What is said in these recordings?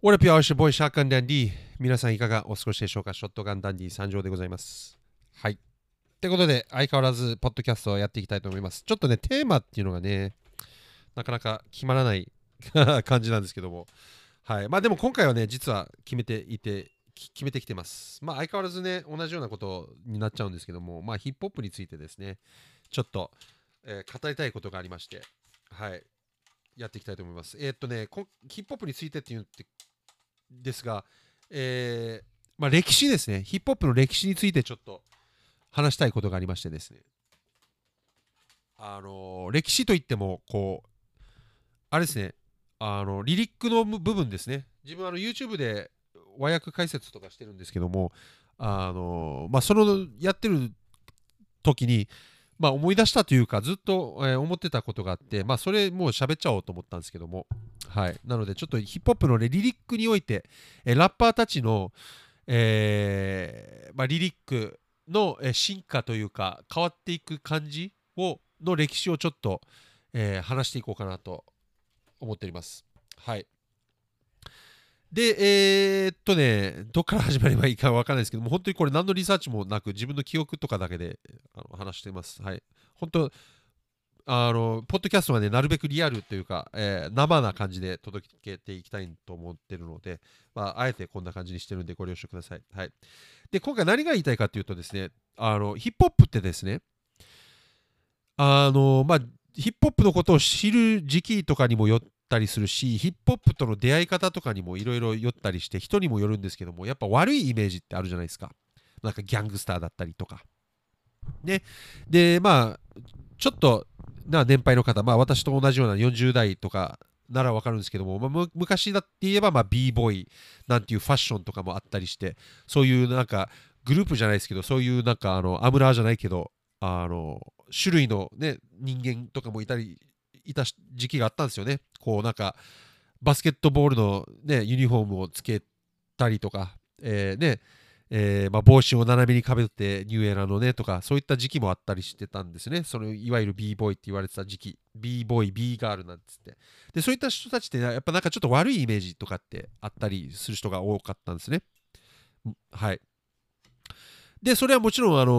オレピアオシボイシャーカンダンディ皆さんいかがお過ごしでしょうか？ショットガンダンディ参上でございます。はい。ってことで、相変わらず、ポッドキャストをやっていきたいと思います。ちょっとね、テーマっていうのがね、なかなか決まらない 感じなんですけども。はい。まあでも今回はね、実は決めていて、決めてきてます。まあ相変わらずね、同じようなことになっちゃうんですけども、まあヒップホップについてですね、ちょっと、えー語りたいことがありまして、はい。やっていきたいと思います。えーっとね、ヒップホップについてっていうってですが、えーまあ、歴史ですね、ヒップホップの歴史についてちょっと話したいことがありましてですね、あのー歴史といっても、こう、あれですね、あのリリックの部分ですね、自分あの YouTube で和訳解説とかしてるんですけども、あのーまあ、そのやってる時に、まあ、思い出したというか、ずっと、えー思ってたことがあって、まあ、それもう喋っちゃおうと思ったんですけども、はい。なので、ちょっとヒップホップの、ね、リリックにおいて、えーラッパーたちの、えーまあ、リリックの、え進化というか、変わっていく感じをの歴史をちょっと、え話していこうかなと思っております。はい。で、えーっとね、どっから始まればいいかわからないですけども、本当にこれ何のリサーチもなく、自分の記憶とかだけであの話しています。はい。本当、あの、ポッドキャストはね、なるべくリアルというか、えー生な感じで届けていきたいと思ってるので、まあ、あえてこんな感じにしてるんでご了承ください。はい。で、今回何が言いたいかというとですね、あの、ヒップホップってですね、あの、まあ、ヒップホップのことを知る時期とかにもよったりするし、ヒップホップとの出会い方とかにもいろいろよったりして、人にもよるんですけども、やっぱ悪いイメージってあるじゃないですか。なんかギャングスターだったりとか。ね。で、まあ、ちょっとな年配の方、まあ私と同じような40代とかならわかるんですけども、まあ昔だって言えば、まあ b ボーイなんていうファッションとかもあったりして、そういうなんかグループじゃないですけど、そういうなんかあのアムラーじゃないけど、あの種類のね人間とかもいたりいた時期があったんですよね。こうなんかバスケットボールのねユニフォームをつけたりとか、えーねえーまあ、帽子を斜めにかぶってニューエラのねとかそういった時期もあったりしてたんですね。そのいわゆる b ボーイって言われてた時期 b ボーイ b ガールなんつってでそういった人たちってやっぱなんかちょっと悪いイメージとかってあったりする人が多かったんですね。はい。で、それはもちろん、あの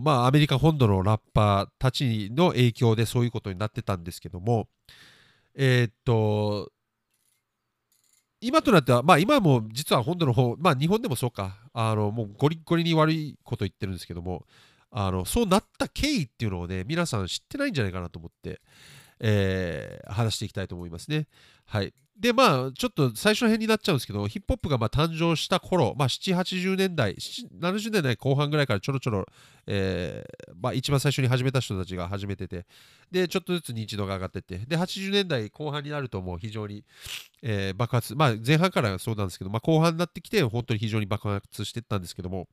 ーまあ、アメリカ本土のラッパーたちの影響でそういうことになってたんですけども、えーっと、今となっては、まあ今も実は本土の方、まあ日本でもそうか、あの、もうゴリゴリに悪いこと言ってるんですけども、あの、そうなった経緯っていうのをね、皆さん知ってないんじゃないかなと思って、えー話していきたいと思いますね。はい。で、まあ、ちょっと最初の辺になっちゃうんですけど、ヒップホップがまあ誕生した頃、まあ、7、80年代、70年代後半ぐらいからちょろちょろ、えーまあ、一番最初に始めた人たちが始めてて、で、ちょっとずつ認知度が上がってて、で、80年代後半になるともう非常に、えー爆発、まあ、前半からそうなんですけど、まあ、後半になってきて、本当に非常に爆発していったんですけども、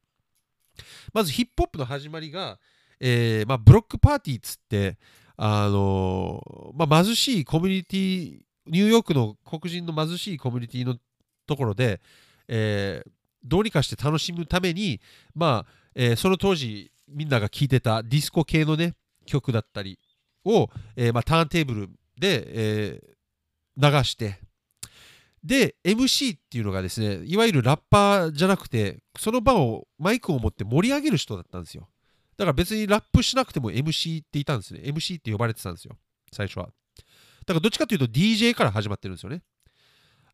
まずヒップホップの始まりが、えーまあ、ブロックパーティーっつって、あのまあ、貧しいコミュニティニューヨークの黒人の貧しいコミュニティのところで、えーどうにかして楽しむために、まあえーその当時みんなが聴いてたディスコ系のね曲だったりを、えーまあ、ターンテーブルで、えー流してで MC っていうのがですねいわゆるラッパーじゃなくてその場をマイクを持って盛り上げる人だったんですよ。だから別にラップしなくても MC っていたんですね。MC って呼ばれてたんですよ。最初は。だからどっちかというと DJ から始まってるんですよね。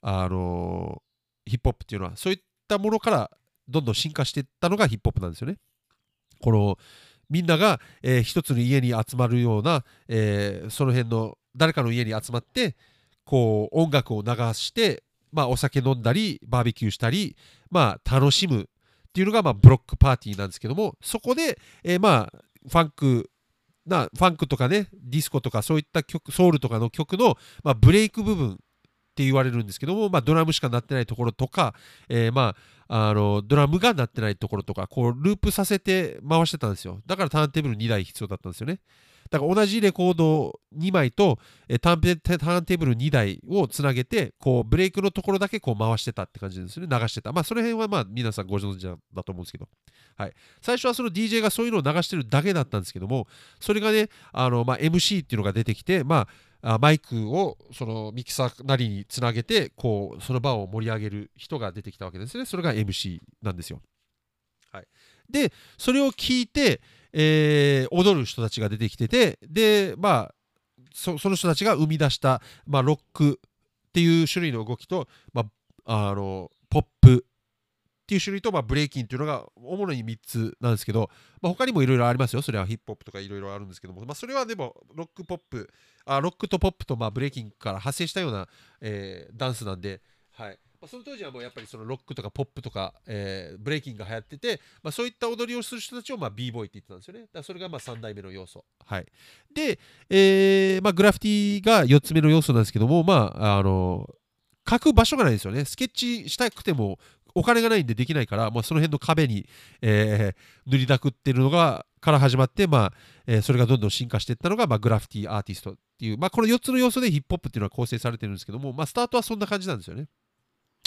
あのーヒップホップっていうのはそういったものからどんどん進化していったのがヒップホップなんですよね。このみんなが、えー一つの家に集まるような、えーその辺の誰かの家に集まってこう音楽を流して、まあ、お酒飲んだりバーベキューしたり、まあ、楽しむっていうのが、まあ、ブロックパーティーなんですけどもそこで、えーまあファンクなファンクとかねディスコとかそういった曲ソウルとかの曲の、まあ、ブレイク部分って言われるんですけども、まあ、ドラムしか鳴ってないところとか、えーまあ、あのドラムが鳴ってないところとかこうループさせて回してたんですよ。だからターンテーブル2台必要だったんですよね。だから同じレコード2枚と、えーターンターンテーブル2台をつなげてこうブレイクのところだけこう回してたって感じですね。流してた。まあその辺はまあ皆さんご存知だと思うんですけど。はい、最初はその DJ がそういうのを流してるだけだったんですけどもそれがねあの、まあ、MC っていうのが出てきて、まああマイクをそのミキサーなりにつなげてこうその場を盛り上げる人が出てきたわけですね。それが MC なんですよ、はい、でそれを聞いて、えー、踊る人たちが出てきててでまあその人たちが生み出した、まあ、ロックっていう種類の動きと、まあ、あのポップっていう種類と、まあ、ブレイキンっていうのが主に3つなんですけど、まあ、他にもいろいろありますよ。それはヒップホップとかいろいろあるんですけども、まあ、それはでもロックポップ、あロックとポップとまあブレイキンから派生したような、えー、ダンスなんで、はいま、その当時はもうやっぱりそのロックとかポップとか、えー、ブレイキンが流行ってて、まあ、そういった踊りをする人たちをま b ボーイって言ってたんですよね。だからそれがまあ3代目の要素。はい、で、えーまあ、グラフィティが4つ目の要素なんですけども、まあ、あの書く場所がないんですよね。スケッチしたくてもお金がないんでできないから、まあ、その辺の壁に、えー、塗りだくってるのがから始まって、まあえー、それがどんどん進化していったのが、まあ、グラフィティアーティストっていう、まあ、この4つの要素でヒップホップっていうのは構成されてるんですけども、まあ、スタートはそんな感じなんですよね。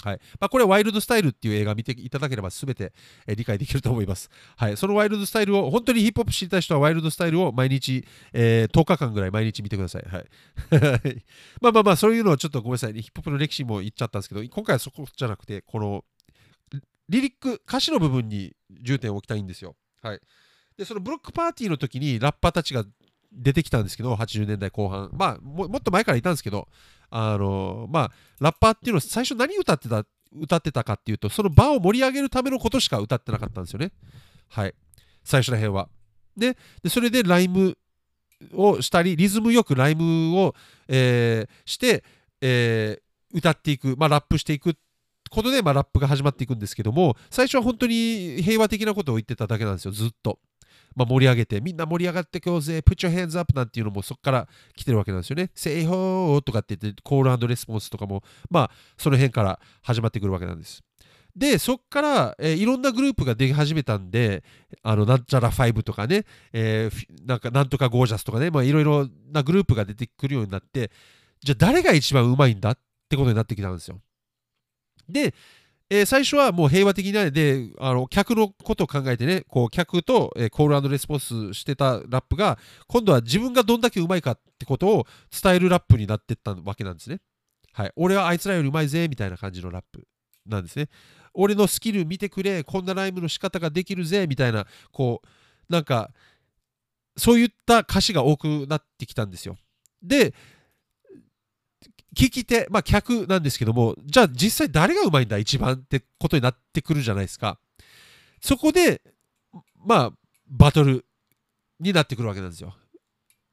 はいまあ、これワイルドスタイルっていう映画見ていただければ全て、え、理解できると思います。はい、そのワイルドスタイルを、本当にヒップホップ知りたい人はワイルドスタイルを毎日、えー、10日間ぐらい毎日見てください。はい、まあまあまあ、そういうのはちょっとごめんなさい、ね、ヒップホップの歴史も言っちゃったんですけど、今回はそこじゃなくて、このリリック、歌詞の部分に重点を置きたいんですよ。はい。で、そのブロックパーティーの時にラッパーたちが出てきたんですけど、80年代後半。まあも、もっと前からいたんですけど、あのまあ、ラッパーっていうのは最初何歌ってた、歌ってたかっていうと、その場を盛り上げるためのことしか歌ってなかったんですよね。はい。最初ら辺は。で、それでライムをしたり、リズムよくライムを、えー、して、えー、歌っていく、まあ、ラップしていくことで、まあ、ラップが始まっていくんですけども、最初は本当に平和的なことを言ってただけなんですよ、ずっと。まあ、盛り上げて、みんな盛り上がってこうぜ、put your hands up なんていうのもそこから来てるわけなんですよね。say ho とかって言って、コールレスポンスとかも、まあ、その辺から始まってくるわけなんです。で、そこから、えー、いろんなグループができ始めたんで、あの、なんちゃら5とかね、えー、なんか、なんとかゴージャスとかね、まあ、いろいろなグループが出てくるようになって、じゃあ誰が一番うまいんだってことになってきたんですよ。で、えー、最初はもう平和的なで、あの客のことを考えてね、こう客と、えー、コールレスポンスしてたラップが、今度は自分がどんだけうまいかってことを伝えるラップになってったわけなんですね。はい。俺はあいつらよりうまいぜ、みたいな感じのラップなんですね。俺のスキル見てくれ、こんなライムの仕方ができるぜ、みたいな、こう、なんか、そういった歌詞が多くなってきたんですよ。で、聞き手、まあ客なんですけども、じゃあ実際誰がうまいんだ一番ってことになってくるじゃないですか。そこで、まあ、バトルになってくるわけなんですよ。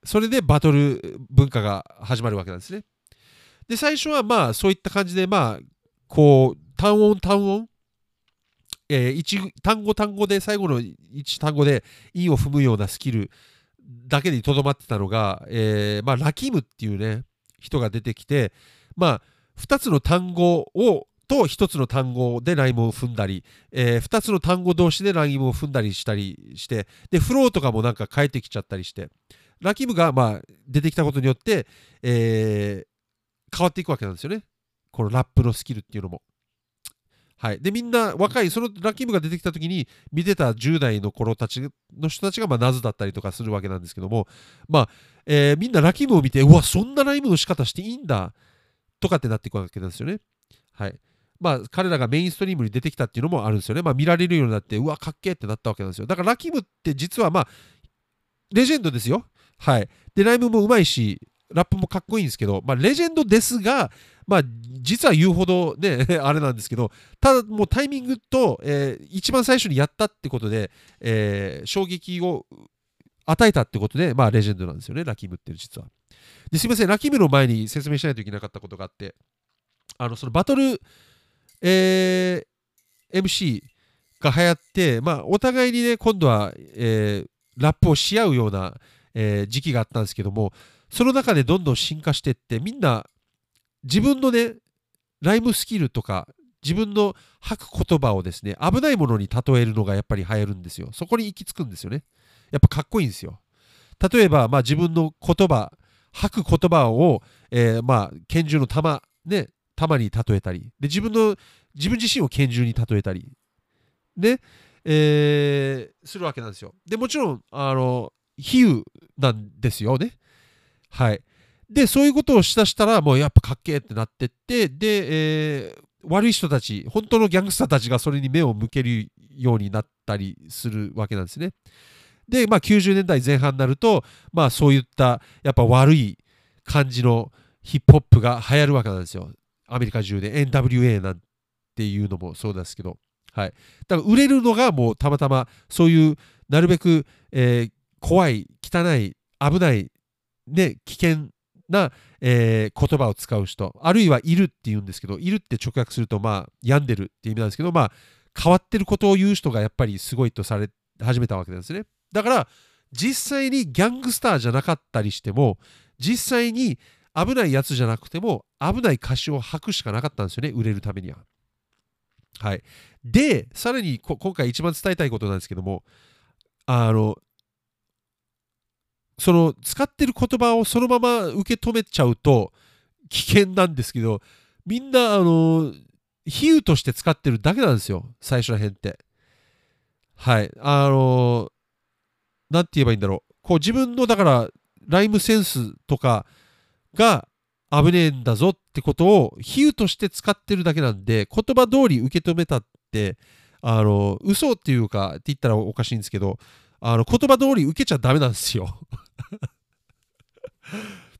それでバトル文化が始まるわけなんですね。で、最初はまあそういった感じで、まあ、こう、単音単音、えー、単語単語で最後の一単語で韻を踏むようなスキルだけにとどまってたのが、えー、まあラキムっていうね、人が出てきて、まあ、2つの単語をと1つの単語でライムを踏んだり、えー、2つの単語同士でライムを踏んだりしたりしてでフローとかもなんか変えてきちゃったりしてラキムがまあ出てきたことによって、えー、変わっていくわけなんですよねこのラップのスキルっていうのも。はい、でみんな若いそのラキムが出てきた時に見てた10代の頃たちの人たちがまあナズだったりとかするわけなんですけどもまあえー、みんなラキムを見て、うわ、そんなライムの仕方していいんだとかってなっていくわけなんですよね。はい。まあ、彼らがメインストリームに出てきたっていうのもあるんですよね。まあ、見られるようになって、うわ、かっけーってなったわけなんですよ。だから、ラキムって実は、まあ、レジェンドですよ。はい。で、ライブもうまいし、ラップもかっこいいんですけど、まあ、レジェンドですが、まあ、実は言うほどね、あれなんですけど、ただもうタイミングと、えー、一番最初にやったってことで、えー、衝撃を与えたってことで、まあ、レジェンドなんですよね、ラキムっていう実は。ですいません、ラキムの前に説明しないといけなかったことがあって、あの、そのバトル、えー、MC が流行って、まあ、お互いにね、今度は、えー、ラップをし合うような、えー、時期があったんですけども、その中でどんどん進化していって、みんな自分のね、ライムスキルとか、自分の吐く言葉をですね、危ないものに例えるのがやっぱり流行るんですよ。そこに行き着くんですよね。やっぱかっこいいんですよ。例えば、まあ、自分の言葉、吐く言葉を、えー、まあ、拳銃の弾、ね、弾に例えたり、で自分の、自分自身を拳銃に例えたり、ね、えー、するわけなんですよ。で、もちろん、あの、比喩なんですよね。はい。で、そういうことをしだしたら、もうやっぱかっけーってなってって、で、えー、悪い人たち、本当のギャングスターたちがそれに目を向けるようになったりするわけなんですね。で、まあ、90年代前半になると、まあ、そういったやっぱ悪い感じのヒップホップが流行るわけなんですよ。アメリカ中で NWA なんていうのもそうですけど。はい。だから売れるのがもうたまたまそういうなるべく、えー、怖い、汚い、危ない、ね、危険な、えー、言葉を使う人、あるいはいるって言うんですけど、いるって直訳すると、まあ、病んでるって意味なんですけど、まあ、変わってることを言う人がやっぱりすごいとされ始めたわけなんですね。だから、実際にギャングスターじゃなかったりしても、実際に危ないやつじゃなくても、危ない歌詞を吐くしかなかったんですよね、売れるためには。はい。で、さらに今回一番伝えたいことなんですけども、あの、その使ってる言葉をそのまま受け止めちゃうと危険なんですけど、みんな、あの、比喩として使ってるだけなんですよ、最初ら辺って。はい。あの、なんて言えばいいんだろう。こう自分の、だから、ライムセンスとかが危ねえんだぞってことを比喩として使ってるだけなんで、言葉通り受け止めたって、あの、嘘っていうか、って言ったらおかしいんですけど、あの、言葉通り受けちゃダメなんですよっ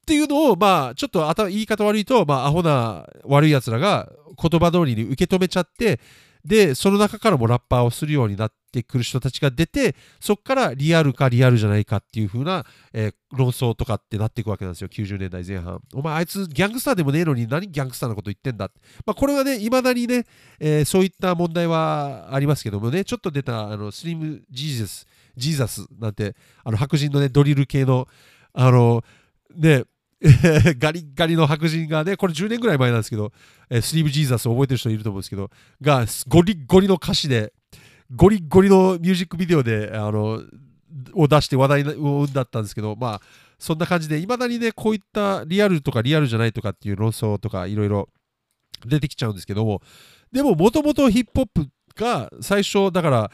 ていうのを、まあ、ちょっと言い方悪いと、まあ、アホな悪い奴らが言葉通りに受け止めちゃって、で、その中からもラッパーをするようになってくる人たちが出て、そこからリアルかリアルじゃないかっていう風な、えー、論争とかってなっていくわけなんですよ、90年代前半。お前、あいつギャングスターでもねえのに何ギャングスターなこと言ってんだまあ、これはね、いまだにね、えー、そういった問題はありますけどもね、ちょっと出たあのスリム・ジーザス、ジーザスなんて、あの白人のね、ドリル系の、あの、ね、ガリガリの白人がね、これ10年ぐらい前なんですけど、えスリーブ・ジーザスを覚えてる人いると思うんですけど、がゴリゴリの歌詞で、ゴリゴリのミュージックビデオで、あの、を出して話題を生んだったんですけど、まあ、そんな感じで、いまだにね、こういったリアルとかリアルじゃないとかっていう論争とかいろいろ出てきちゃうんですけども、でも、もともとヒップホップが最初、だから、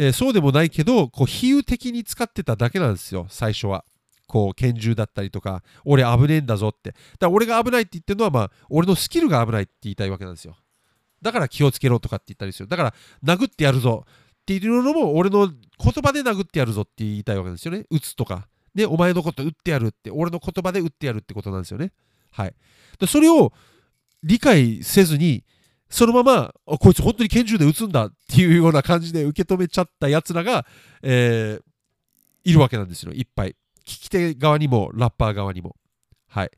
えー、そうでもないけど、こう比喩的に使ってただけなんですよ、最初は。こう拳銃だったりとか、俺危ねえんだぞって。だから俺が危ないって言ってるのは、まあ、俺のスキルが危ないって言いたいわけなんですよ。だから気をつけろとかって言ったりする。だから、殴ってやるぞっていうのも、俺の言葉で殴ってやるぞって言いたいわけですよね。撃つとか。で、お前のこと撃ってやるって、俺の言葉で撃ってやるってことなんですよね。はい。でそれを理解せずに、そのまま、こいつ本当に拳銃で撃つんだっていうような感じで受け止めちゃったやつらが、えー、いるわけなんですよ、いっぱい。聞き手側にも、ラッパー側にも。はい。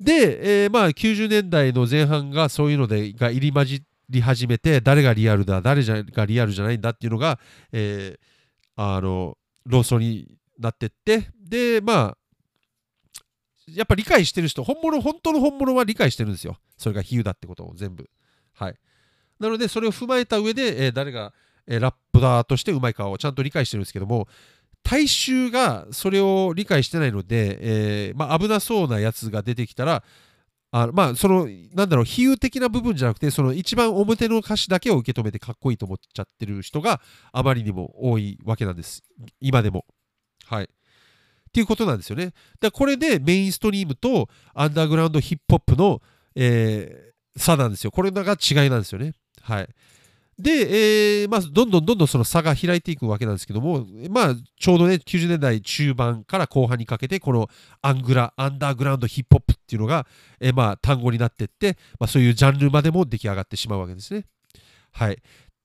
で、えー、まあ、90年代の前半がそういうので、が入り混じり始めて、誰がリアルだ、誰がリアルじゃないんだっていうのが、えー、あの、論争になってって、で、まあ、やっぱ理解してる人、本物、本当の本物は理解してるんですよ。それが比喩だってことを全部。はい。なので、それを踏まえた上で、えー、誰が、えー、ラップダーとしてうまいかをちゃんと理解してるんですけども、大衆がそれを理解してないので、えー、まあ、危なそうなやつが出てきたら、あまあ、その、なんだろう、比喩的な部分じゃなくて、その一番表の歌詞だけを受け止めてかっこいいと思っちゃってる人があまりにも多いわけなんです。今でも。はい。っていうことなんですよね。だこれでメインストリームとアンダーグラウンドヒップホップの、え、差なんですよ。これが違いなんですよね。はい。で、えー、まあ、どんどんどんどんその差が開いていくわけなんですけども、まあ、ちょうどね、90年代中盤から後半にかけて、このアングラ、アンダーグラウンドヒップホップっていうのが、えー、まあ、単語になっていって、まあ、そういうジャンルまでも出来上がってしまうわけですね。はい。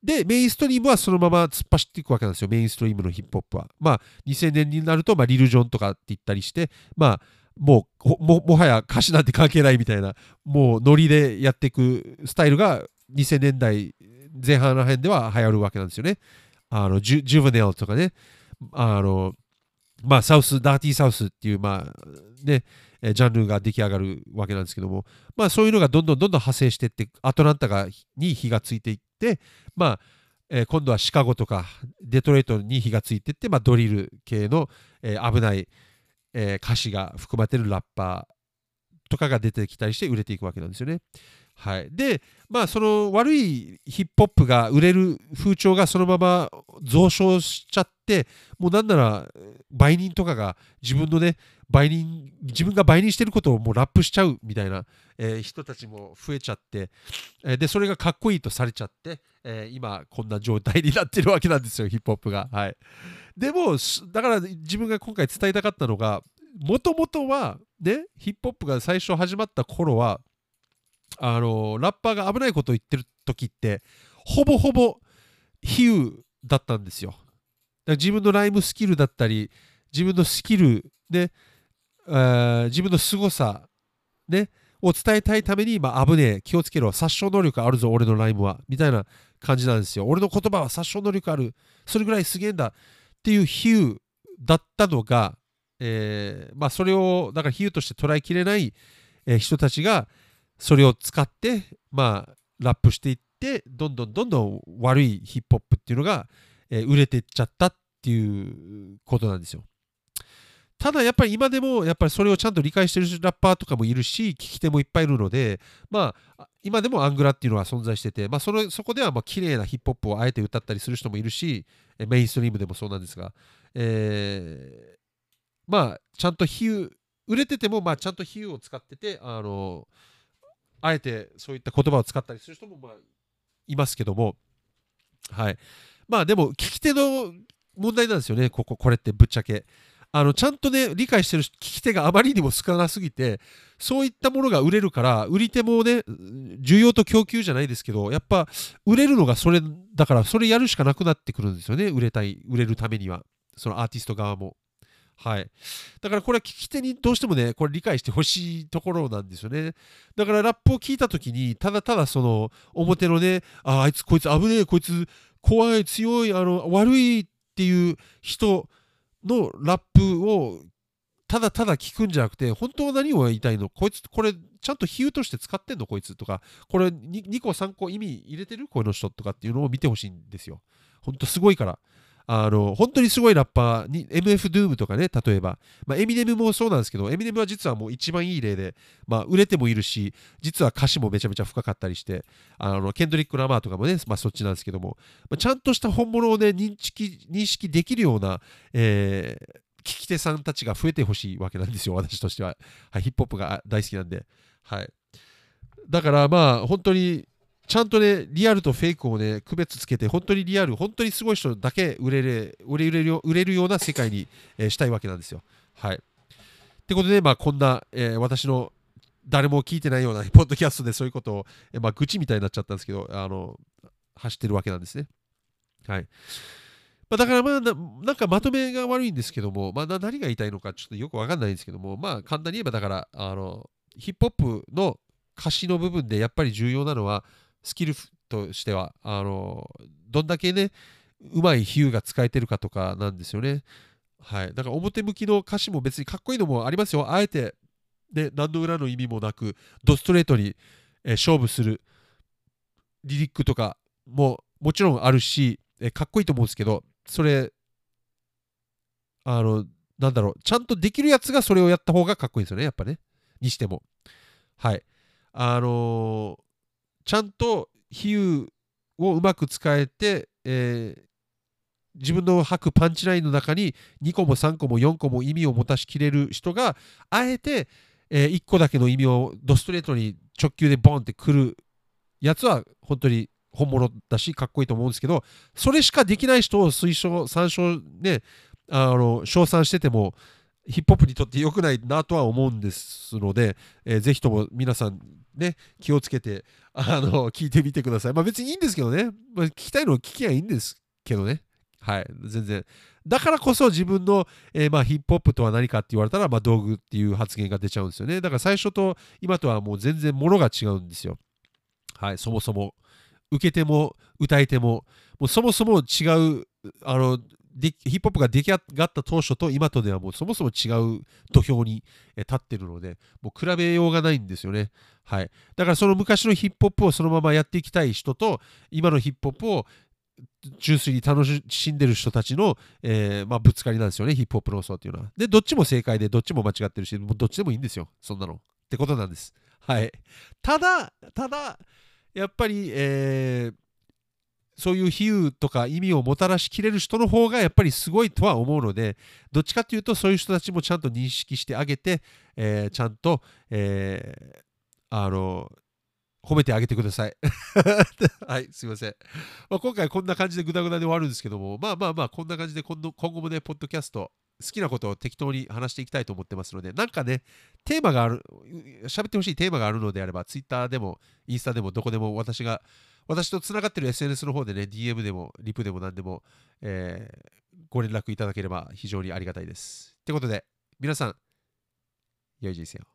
で、メインストリームはそのまま突っ走っていくわけなんですよ、メインストリームのヒップホップは。まあ、2000年になると、まあ、リル・ジョンとかって言ったりして、まあ、もうももはや歌詞なんて関係ないみたいなもうノリでやっていくスタイルが2000年代前半ら辺では流行るわけなんですよね。あのジュジュブネルとかねあのまあサウスダーティーサウスっていうまあねジャンルが出来上がるわけなんですけどもまあそういうのがどんどんどんどん派生していってアトランタがに火がついていってまあえー、今度はシカゴとかデトロイトに火がついていって、まあ、ドリル系の、えー、危ない、えー、歌詞が含まれてるラッパーとかが出てきたりして売れていくわけなんですよね。はい、で、まあ、その悪いヒップホップが売れる風潮がそのまま増床しちゃって、もうなんなら売人とかが自分のね、売人、自分が売人してることをもうラップしちゃうみたいな、えー、人たちも増えちゃって、えー、で、それがかっこいいとされちゃって、えー、今こんな状態になってるわけなんですよ、ヒップホップが。はい。でも、だから自分が今回伝えたかったのが、もともとは、ね、ヒップホップが最初始まった頃は、あのラッパーが危ないことを言ってる時ってほぼほぼ比喩だったんですよ。自分のライムスキルだったり自分のスキルで、えー、自分の凄さ、ね、を伝えたいために、まあ、危ねえ気をつけろ殺傷能力あるぞ俺のライムはみたいな感じなんですよ。俺の言葉は殺傷能力あるそれぐらいすげえんだっていう比喩だったのが、えー、まあ、それをだから比喩として捉えきれない、えー、人たちが、それを使って、まあ、ラップしていって、どんどんどんどん悪いヒップホップっていうのが、えー、売れていっちゃったっていうことなんですよ。ただやっぱり今でもやっぱりそれをちゃんと理解してるラッパーとかもいるし聞き手もいっぱいいるのでまあ今でもアングラっていうのは存在してて、まあ、そのそこではまあ綺麗なヒップホップをあえて歌ったりする人もいるしメインストリームでもそうなんですが、え、まあちゃんと比喩売れててもまあちゃんと比喩を使っててあのあえてそういった言葉を使ったりする人もまあいますけども、はい。まあでも、聞き手の問題なんですよね、ここ、これってぶっちゃけ。あのちゃんとね、理解してる聞き手があまりにも少なすぎて、そういったものが売れるから、売り手もね、需要と供給じゃないですけど、やっぱ売れるのがそれだから、それやるしかなくなってくるんですよね、売れたい、売れるためには、そのアーティスト側も。はい。だからこれは聞き手にどうしてもね、これ理解してほしいところなんですよね。だからラップを聞いたときに、ただただその表のね、ああいつこいつ危ねえ、こいつ怖い、強い、あの悪いっていう人のラップをただただ聞くんじゃなくて、本当は何を言いたいの？こいつ、これ、ちゃんと比喩として使ってんの？こいつとか、これ 2, 2個3個意味入れてる？この人とかっていうのを見てほしいんですよ。本当すごいから。あの本当にすごいラッパーに MF ドゥームとかね例えば、まあ、エミネムもそうなんですけどエミネムは実はもう一番いい例で、まあ、売れてもいるし実は歌詞もめちゃめちゃ深かったりしてあのケンドリック・ラマーとかもね、まあ、そっちなんですけども、まあ、ちゃんとした本物をね認識認識できるような、えー、聞き手さんたちが増えてほしいわけなんですよ私としては、はい、ヒップホップが大好きなんで。はい。だからまあ本当にちゃんとね、リアルとフェイクをね、区別つけて、本当にリアル、本当にすごい人だけ売れる売れる売れるような世界に、えー、したいわけなんですよ。はい。ってことで、まあ、こんな、えー、私の誰も聞いてないような ポッドキャストでそういうことを、えー、まあ、愚痴みたいになっちゃったんですけど、あの、走ってるわけなんですね。はい。まあ、だからまあな、なんかまとめが悪いんですけども、まあ、何が言いたいのかちょっとよくわかんないんですけども、まあ、簡単に言えば、だから、あの、ヒップホップの歌詞の部分でやっぱり重要なのは、スキルとしてはあのどんだけねうまい比喩が使えてるかとかなんですよね。はい、だから表向きの歌詞も別にかっこいいのもありますよ。あえて、で何の裏の意味もなくドストレートに、えー、勝負するリリックとかももちろんあるし、えー、かっこいいと思うんですけどそれあのなんだろうちゃんとできるやつがそれをやった方がかっこいいですよねやっぱねにしてもはいあのちゃんと比喩をうまく使えて、えー、自分の吐くパンチラインの中に2個も3個も4個も意味を持たしきれる人があえて、え、1個だけの意味をドストレートに直球でボンってくるやつは本当に本物だしかっこいいと思うんですけどそれしかできない人を推奨参照ねあの称賛しててもヒップホップにとって良くないなとは思うんですので、えー、ぜひとも皆さんね、気をつけて、あの、聞いてみてください。まあ別にいいんですけどね。まあ、聞きたいのを聞きゃいいんですけどね。はい、全然。だからこそ自分の、えー、まあ、ヒップホップとは何かって言われたら、まあ、道具っていう発言が出ちゃうんですよね。だから最初と今とはもう全然ものが違うんですよ。はい、そもそも。受けても歌えても、もうそもそも違う、あの、ヒップホップが出来上がった当初と今とではもうそもそも違う土俵に立ってるので、もう比べようがないんですよね。はい。だからその昔のヒップホップをそのままやっていきたい人と、今のヒップホップを純粋に楽しんでる人たちの、えー、まあ、ぶつかりなんですよね、ヒップホップ論争っていうのは。で、どっちも正解で、どっちも間違ってるし、どっちでもいいんですよ、そんなの。っってことなんです。はい。ただ、ただ、やっぱり、えーそういう比喩とか意味をもたらしきれる人の方がやっぱりすごいとは思うので、どっちかっていうとそういう人たちもちゃんと認識してあげて、えーちゃんと、えーあの、褒めてあげてください。はい、すいません。まあ、今回こんな感じでグダグダで終わるんですけども、まあまあまあ、こんな感じで今度今後もね、ポッドキャスト、好きなことを適当に話していきたいと思ってますので、なんかね、テーマがある、喋ってほしいテーマがあるのであれば、ツイッターでも、インスタでも、どこでも私が、私とつながってる SNS の方でね、DM でも、リプでも何でも、えーご連絡いただければ非常にありがたいです。ってことで、皆さん、良い人生を。